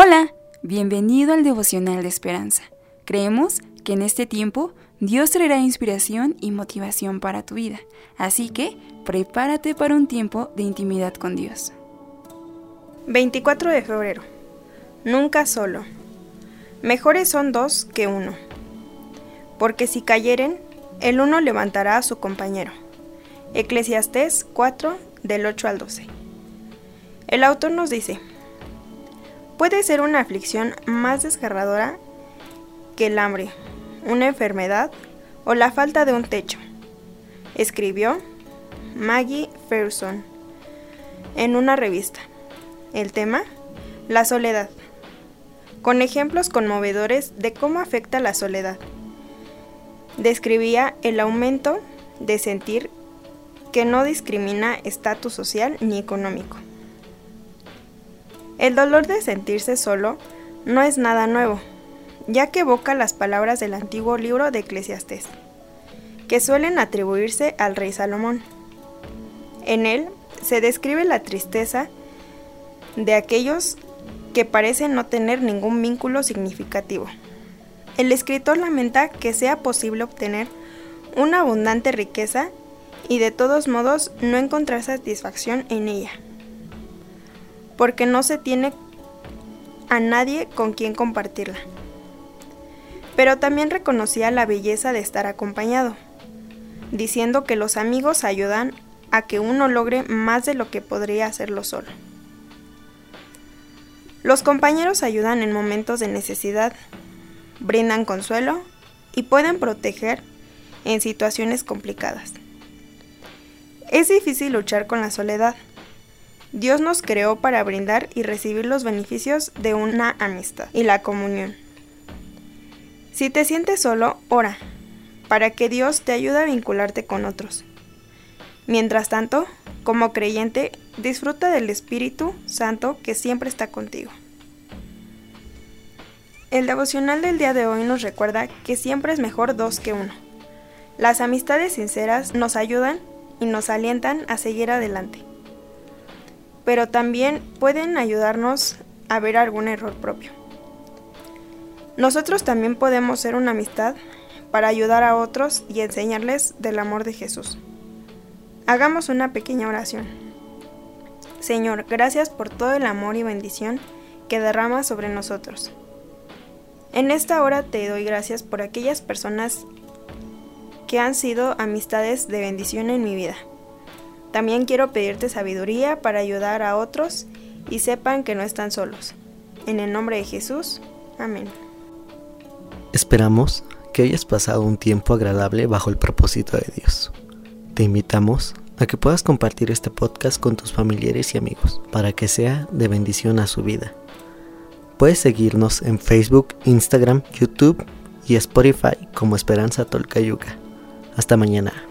Hola, bienvenido al devocional de esperanza. Creemos que en este tiempo Dios traerá inspiración y motivación para tu vida, así que prepárate para un tiempo de intimidad con Dios. 24 de febrero. Nunca solo. Mejores son dos que uno. Porque si cayeren, el uno levantará a su compañero. Eclesiastés 4 del 8 al 12. El autor nos dice, Puede ser una aflicción más desgarradora que el hambre, una enfermedad o la falta de un techo, escribió Maggie Ferguson en una revista. El tema, la soledad, con ejemplos conmovedores de cómo afecta la soledad. Describía el aumento de sentir que no discrimina estatus social ni económico. El dolor de sentirse solo no es nada nuevo, ya que evoca las palabras del antiguo libro de Eclesiastés, que suelen atribuirse al rey Salomón. En él se describe la tristeza de aquellos que parecen no tener ningún vínculo significativo. El escritor lamenta que sea posible obtener una abundante riqueza y de todos modos no encontrar satisfacción en ella porque no se tiene a nadie con quien compartirla. Pero también reconocía la belleza de estar acompañado, diciendo que los amigos ayudan a que uno logre más de lo que podría hacerlo solo. Los compañeros ayudan en momentos de necesidad, brindan consuelo y pueden proteger en situaciones complicadas. Es difícil luchar con la soledad, Dios nos creó para brindar y recibir los beneficios de una amistad y la comunión. Si te sientes solo, ora, para que Dios te ayude a vincularte con otros. Mientras tanto, como creyente, disfruta del Espíritu Santo que siempre está contigo. El devocional del día de hoy nos recuerda que siempre es mejor dos que uno. Las amistades sinceras nos ayudan y nos alientan a seguir adelante pero también pueden ayudarnos a ver algún error propio. Nosotros también podemos ser una amistad para ayudar a otros y enseñarles del amor de Jesús. Hagamos una pequeña oración. Señor, gracias por todo el amor y bendición que derramas sobre nosotros. En esta hora te doy gracias por aquellas personas que han sido amistades de bendición en mi vida. También quiero pedirte sabiduría para ayudar a otros y sepan que no están solos. En el nombre de Jesús. Amén. Esperamos que hayas pasado un tiempo agradable bajo el propósito de Dios. Te invitamos a que puedas compartir este podcast con tus familiares y amigos para que sea de bendición a su vida. Puedes seguirnos en Facebook, Instagram, YouTube y Spotify como Esperanza Tolcayuca. Hasta mañana.